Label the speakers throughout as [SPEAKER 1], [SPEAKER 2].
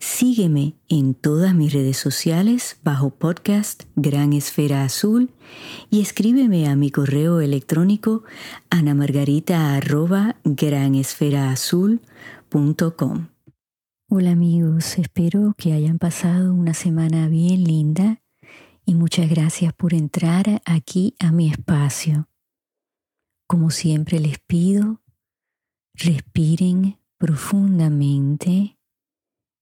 [SPEAKER 1] Sígueme en todas mis redes sociales bajo podcast Gran Esfera Azul y escríbeme a mi correo electrónico anamargarita.granesferaazul.com. Hola amigos, espero que hayan pasado una semana bien linda y muchas gracias por entrar aquí a mi espacio. Como siempre les pido, respiren profundamente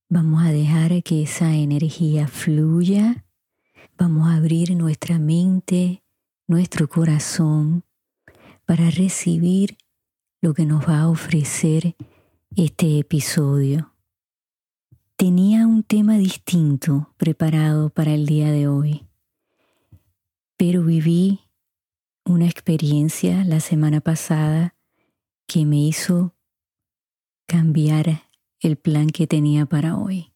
[SPEAKER 1] Vamos a dejar que esa energía fluya. Vamos a abrir nuestra mente, nuestro corazón para recibir lo que nos va a ofrecer este episodio. Tenía un tema distinto preparado para el día de hoy, pero viví una experiencia la semana pasada que me hizo cambiar el plan que tenía para hoy.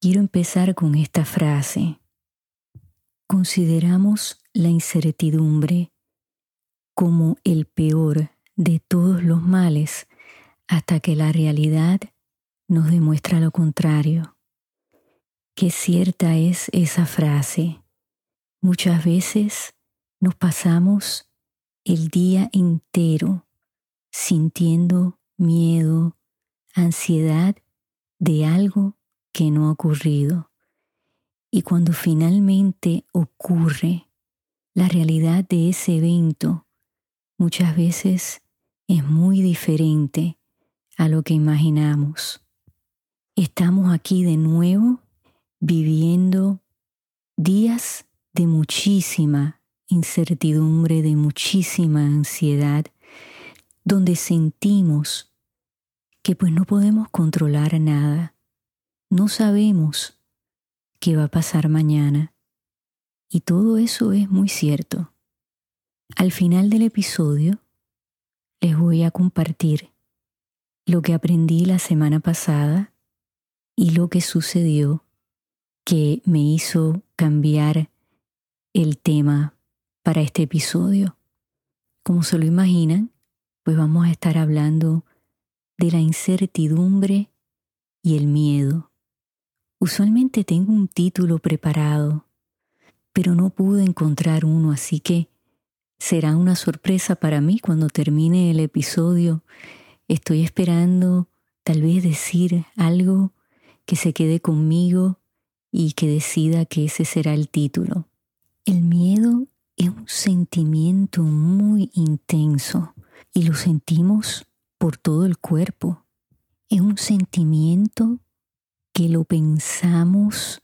[SPEAKER 1] Quiero empezar con esta frase. Consideramos la incertidumbre como el peor de todos los males hasta que la realidad nos demuestra lo contrario. Qué cierta es esa frase. Muchas veces nos pasamos el día entero sintiendo miedo, ansiedad de algo que no ha ocurrido. Y cuando finalmente ocurre, la realidad de ese evento muchas veces es muy diferente a lo que imaginamos. Estamos aquí de nuevo viviendo días de muchísima incertidumbre, de muchísima ansiedad, donde sentimos que pues no podemos controlar nada. No sabemos qué va a pasar mañana. Y todo eso es muy cierto. Al final del episodio les voy a compartir lo que aprendí la semana pasada y lo que sucedió que me hizo cambiar el tema para este episodio. Como se lo imaginan, pues vamos a estar hablando de la incertidumbre y el miedo. Usualmente tengo un título preparado, pero no pude encontrar uno, así que será una sorpresa para mí cuando termine el episodio. Estoy esperando tal vez decir algo que se quede conmigo y que decida que ese será el título. El miedo es un sentimiento muy intenso y lo sentimos por todo el cuerpo. Es un sentimiento que lo pensamos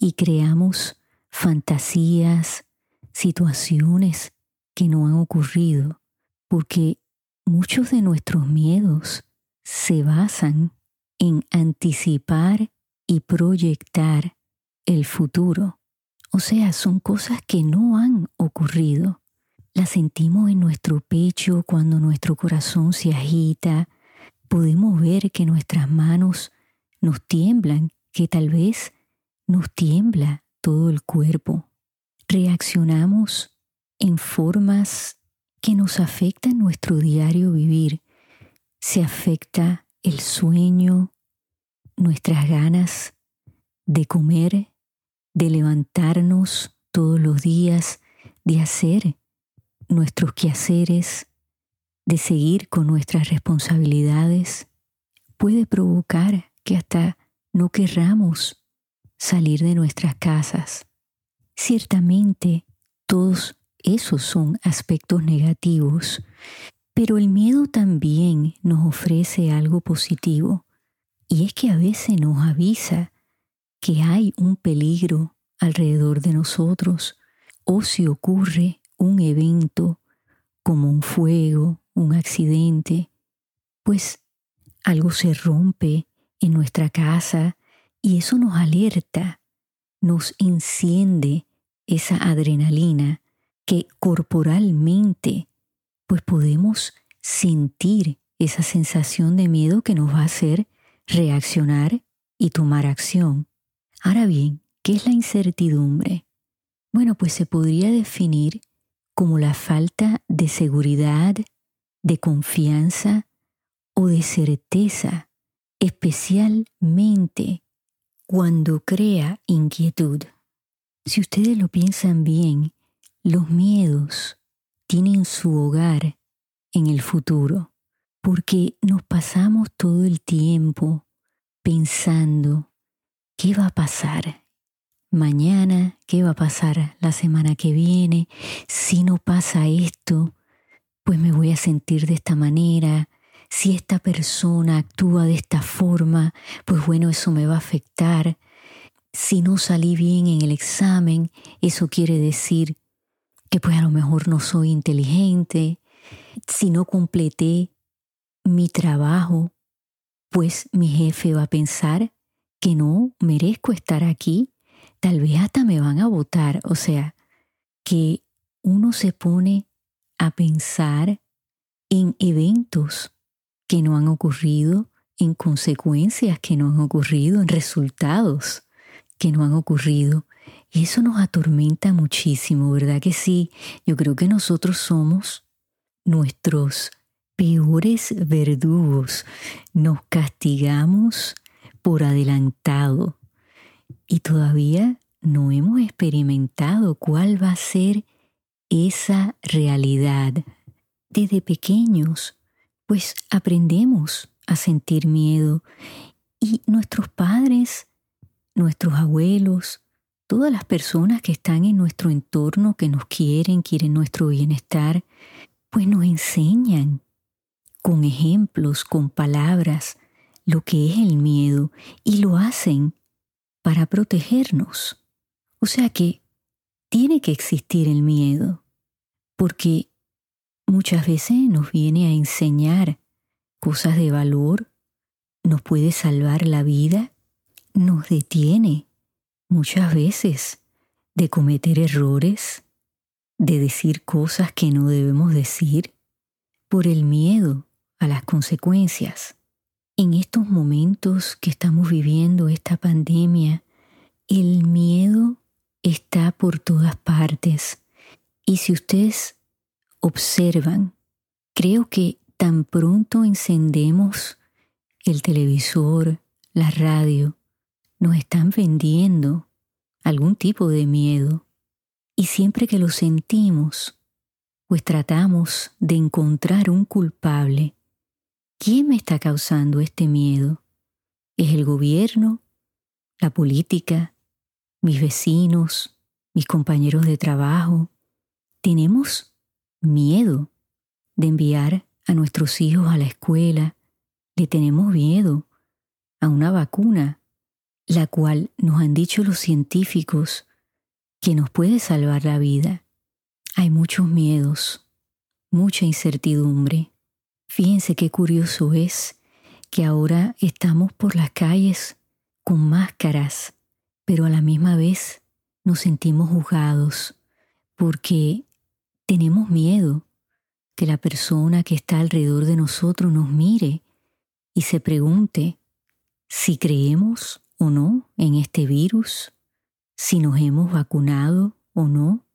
[SPEAKER 1] y creamos fantasías, situaciones que no han ocurrido, porque muchos de nuestros miedos se basan en anticipar y proyectar el futuro. O sea, son cosas que no han ocurrido. La sentimos en nuestro pecho cuando nuestro corazón se agita. Podemos ver que nuestras manos nos tiemblan, que tal vez nos tiembla todo el cuerpo. Reaccionamos en formas que nos afectan nuestro diario vivir. Se afecta el sueño, nuestras ganas de comer, de levantarnos todos los días, de hacer nuestros quehaceres, de seguir con nuestras responsabilidades, puede provocar que hasta no querramos salir de nuestras casas. Ciertamente, todos esos son aspectos negativos, pero el miedo también nos ofrece algo positivo, y es que a veces nos avisa que hay un peligro alrededor de nosotros, o si ocurre un evento como un fuego, un accidente, pues algo se rompe en nuestra casa y eso nos alerta nos enciende esa adrenalina que corporalmente pues podemos sentir esa sensación de miedo que nos va a hacer reaccionar y tomar acción. Ahora bien, ¿qué es la incertidumbre? Bueno, pues se podría definir como la falta de seguridad, de confianza o de certeza, especialmente cuando crea inquietud. Si ustedes lo piensan bien, los miedos tienen su hogar en el futuro, porque nos pasamos todo el tiempo pensando qué va a pasar mañana, qué va a pasar la semana que viene, si no pasa esto, pues me voy a sentir de esta manera, si esta persona actúa de esta forma, pues bueno, eso me va a afectar. Si no salí bien en el examen, eso quiere decir que pues a lo mejor no soy inteligente. Si no completé mi trabajo, pues mi jefe va a pensar que no merezco estar aquí. Tal vez hasta me van a votar. O sea, que uno se pone a pensar en eventos que no han ocurrido, en consecuencias que no han ocurrido, en resultados que no han ocurrido. Y eso nos atormenta muchísimo, ¿verdad que sí? Yo creo que nosotros somos nuestros peores verdugos. Nos castigamos por adelantado y todavía no hemos experimentado cuál va a ser esa realidad. Desde pequeños, pues aprendemos a sentir miedo y nuestros padres, nuestros abuelos, todas las personas que están en nuestro entorno, que nos quieren, quieren nuestro bienestar, pues nos enseñan con ejemplos, con palabras, lo que es el miedo y lo hacen para protegernos. O sea que tiene que existir el miedo, porque muchas veces nos viene a enseñar cosas de valor, nos puede salvar la vida, nos detiene muchas veces de cometer errores, de decir cosas que no debemos decir, por el miedo a las consecuencias. En estos momentos que estamos viviendo esta pandemia, el miedo está por todas partes. Y si ustedes observan, creo que tan pronto encendemos el televisor, la radio, nos están vendiendo algún tipo de miedo. Y siempre que lo sentimos, pues tratamos de encontrar un culpable. ¿Quién me está causando este miedo? ¿Es el gobierno? ¿La política? ¿Mis vecinos? ¿Mis compañeros de trabajo? Tenemos miedo de enviar a nuestros hijos a la escuela. Le tenemos miedo a una vacuna la cual nos han dicho los científicos que nos puede salvar la vida. Hay muchos miedos, mucha incertidumbre. Fíjense qué curioso es que ahora estamos por las calles con máscaras, pero a la misma vez nos sentimos juzgados porque tenemos miedo que la persona que está alrededor de nosotros nos mire y se pregunte si creemos o no en este virus, si nos hemos vacunado o no,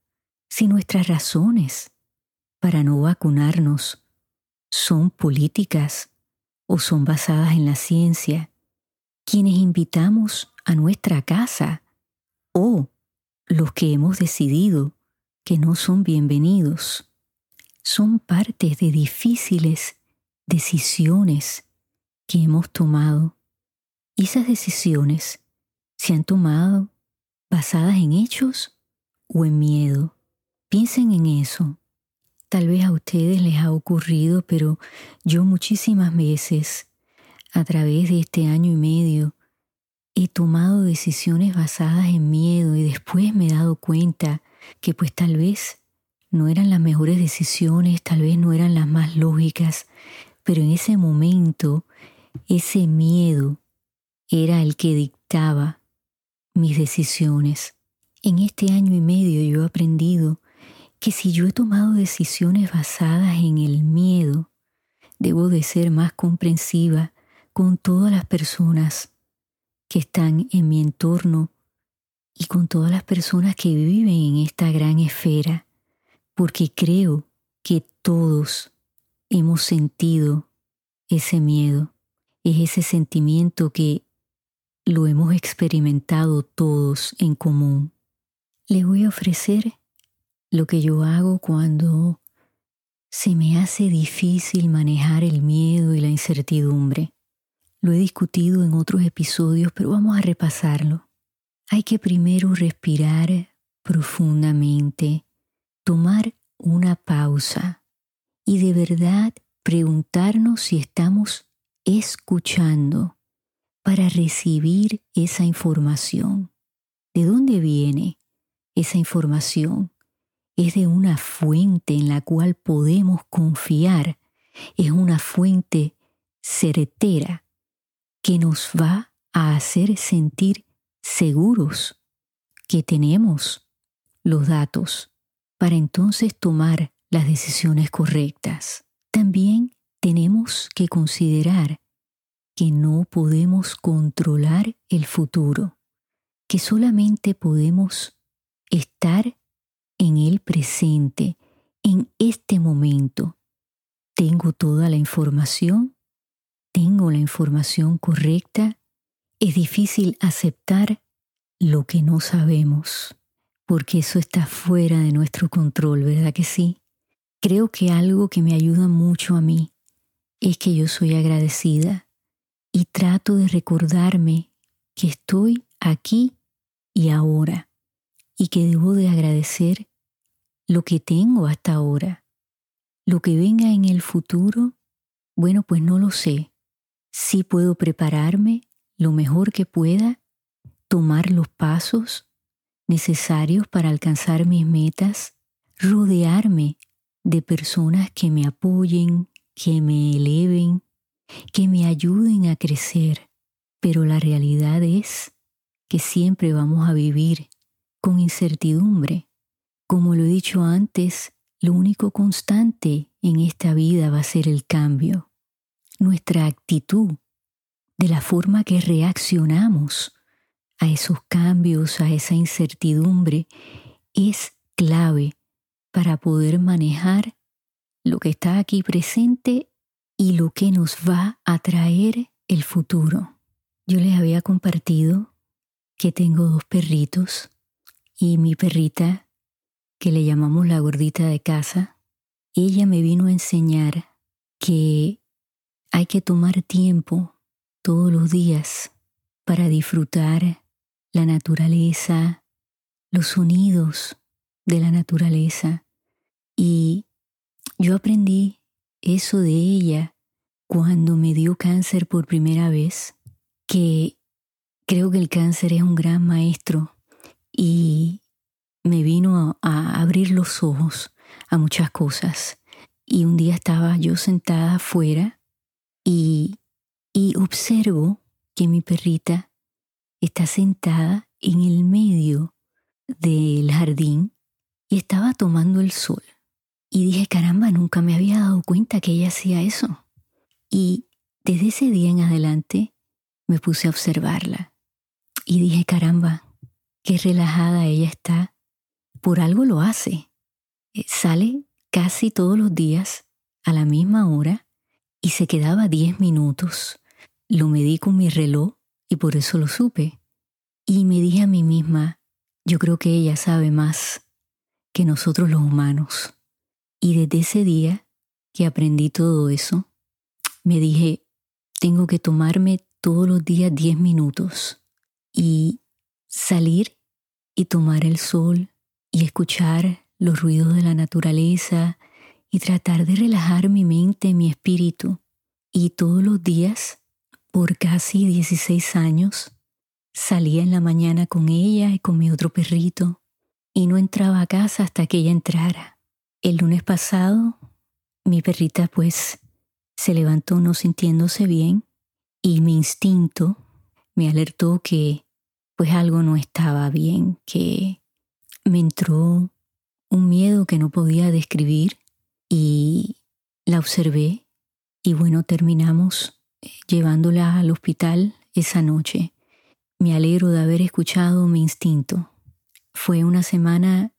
[SPEAKER 1] si nuestras razones para no vacunarnos son políticas o son basadas en la ciencia, quienes invitamos a nuestra casa o los que hemos decidido que no son bienvenidos, son partes de difíciles decisiones que hemos tomado y esas decisiones se han tomado basadas en hechos o en miedo. Piensen en eso. Tal vez a ustedes les ha ocurrido, pero yo muchísimas veces, a través de este año y medio, he tomado decisiones basadas en miedo y después me he dado cuenta que pues tal vez no eran las mejores decisiones, tal vez no eran las más lógicas, pero en ese momento ese miedo era el que dictaba mis decisiones. En este año y medio yo he aprendido que si yo he tomado decisiones basadas en el miedo, debo de ser más comprensiva con todas las personas que están en mi entorno y con todas las personas que viven en esta gran esfera, porque creo que todos hemos sentido ese miedo, es ese sentimiento que lo hemos experimentado todos en común. Le voy a ofrecer lo que yo hago cuando se me hace difícil manejar el miedo y la incertidumbre. Lo he discutido en otros episodios, pero vamos a repasarlo. Hay que primero respirar profundamente, tomar una pausa y de verdad preguntarnos si estamos escuchando para recibir esa información. ¿De dónde viene esa información? Es de una fuente en la cual podemos confiar. Es una fuente certera que nos va a hacer sentir seguros que tenemos los datos para entonces tomar las decisiones correctas. También tenemos que considerar que no podemos controlar el futuro, que solamente podemos estar en el presente, en este momento. Tengo toda la información, tengo la información correcta, es difícil aceptar lo que no sabemos, porque eso está fuera de nuestro control, ¿verdad que sí? Creo que algo que me ayuda mucho a mí es que yo soy agradecida y trato de recordarme que estoy aquí y ahora y que debo de agradecer lo que tengo hasta ahora. Lo que venga en el futuro, bueno, pues no lo sé. Sí puedo prepararme lo mejor que pueda, tomar los pasos necesarios para alcanzar mis metas, rodearme de personas que me apoyen, que me eleven, que me ayuden a crecer, pero la realidad es que siempre vamos a vivir con incertidumbre. Como lo he dicho antes, lo único constante en esta vida va a ser el cambio. Nuestra actitud, de la forma que reaccionamos a esos cambios, a esa incertidumbre, es clave para poder manejar lo que está aquí presente y lo que nos va a traer el futuro. Yo les había compartido que tengo dos perritos y mi perrita, que le llamamos la gordita de casa, ella me vino a enseñar que hay que tomar tiempo todos los días para disfrutar la naturaleza, los sonidos de la naturaleza. Y yo aprendí eso de ella cuando me dio cáncer por primera vez, que creo que el cáncer es un gran maestro y me vino a, abrir los ojos a muchas cosas. Y un día estaba yo sentada afuera y, y observo que mi perrita está sentada en el medio del jardín y estaba tomando el sol. Y dije, caramba, nunca me había dado cuenta que ella hacía eso. Y desde ese día en adelante me puse a observarla. Y dije, caramba, qué relajada ella está. Por algo lo hace. Eh, sale casi todos los días a la misma hora y se quedaba 10 minutos. Lo medí con mi reloj y por eso lo supe. Y me dije a mí misma, yo creo que ella sabe más que nosotros los humanos. Y desde ese día que aprendí todo eso, me dije, tengo que tomarme todos los días 10 minutos y salir y tomar el sol y escuchar los ruidos de la naturaleza y tratar de relajar mi mente, mi espíritu. Y todos los días, por casi 16 años, salía en la mañana con ella y con mi otro perrito y no entraba a casa hasta que ella entrara. El lunes pasado, mi perrita pues se levantó no sintiéndose bien y mi instinto me alertó que pues algo no estaba bien, que me entró un miedo que no podía describir y la observé y bueno, terminamos eh, llevándola al hospital esa noche. Me alegro de haber escuchado mi instinto. Fue una semana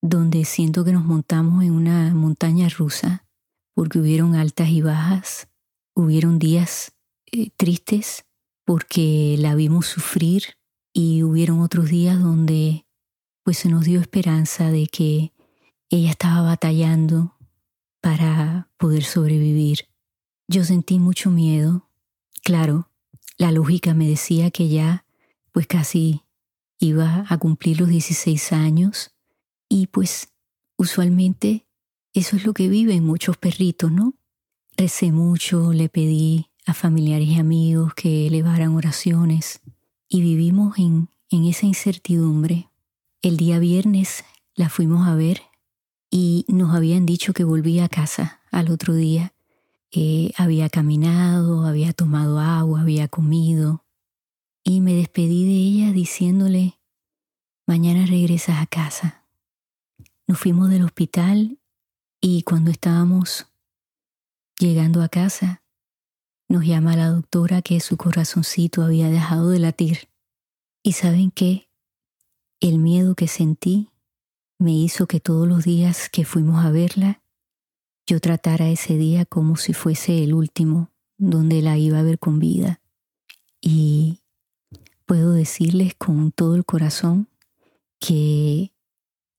[SPEAKER 1] donde siento que nos montamos en una montaña rusa porque hubieron altas y bajas, hubieron días eh, tristes porque la vimos sufrir y hubieron otros días donde pues se nos dio esperanza de que ella estaba batallando para poder sobrevivir. Yo sentí mucho miedo. Claro, la lógica me decía que ya pues casi iba a cumplir los 16 años y pues usualmente eso es lo que viven muchos perritos, ¿no? Recé mucho, le pedí a familiares y amigos que elevaran oraciones y vivimos en, en esa incertidumbre. El día viernes la fuimos a ver y nos habían dicho que volvía a casa al otro día. Eh, había caminado, había tomado agua, había comido y me despedí de ella diciéndole, mañana regresas a casa. Nos fuimos del hospital y cuando estábamos llegando a casa, nos llama la doctora que su corazoncito había dejado de latir. ¿Y saben qué? El miedo que sentí me hizo que todos los días que fuimos a verla, yo tratara ese día como si fuese el último donde la iba a ver con vida. Y puedo decirles con todo el corazón que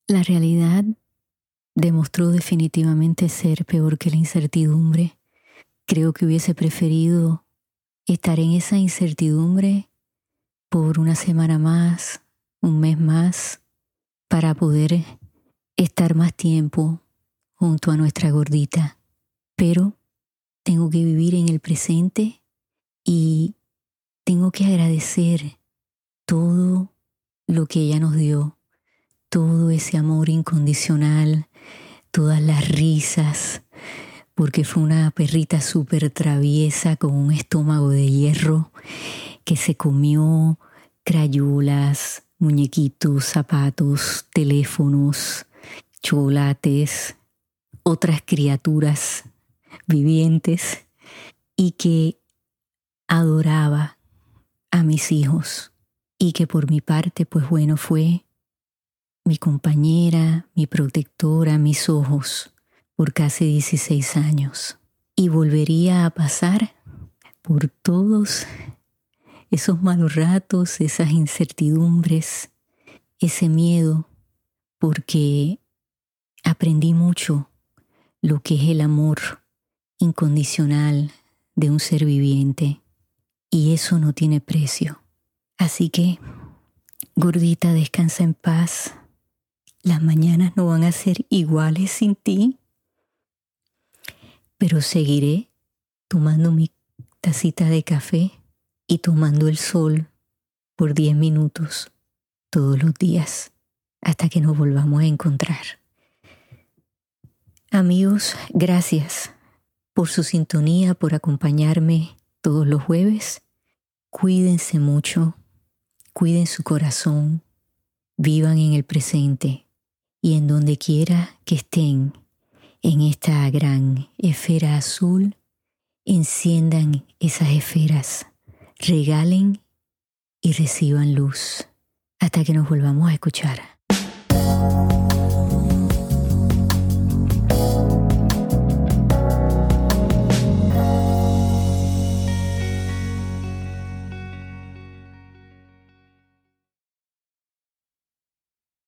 [SPEAKER 1] la realidad demostró definitivamente ser peor que la incertidumbre. Creo que hubiese preferido estar en esa incertidumbre por una semana más, un mes más, para poder estar más tiempo junto a nuestra gordita. Pero tengo que vivir en el presente y tengo que agradecer todo lo que ella nos dio, todo ese amor incondicional, todas las risas, porque fue una perrita súper traviesa con un estómago de hierro que se comió crayulas, muñequitos, zapatos, teléfonos, chocolates, otras criaturas vivientes y que adoraba a mis hijos y que por mi parte, pues bueno, fue mi compañera, mi protectora, mis ojos por casi 16 años. Y volvería a pasar por todos esos malos ratos, esas incertidumbres, ese miedo, porque aprendí mucho lo que es el amor incondicional de un ser viviente y eso no tiene precio. Así que, gordita, descansa en paz. Las mañanas no van a ser iguales sin ti, pero seguiré tomando mi tacita de café y tomando el sol por 10 minutos todos los días hasta que nos volvamos a encontrar. Amigos, gracias por su sintonía, por acompañarme todos los jueves. Cuídense mucho, cuiden su corazón, vivan en el presente y en donde quiera que estén en esta gran esfera azul, enciendan esas esferas regalen y reciban luz hasta que nos volvamos a escuchar.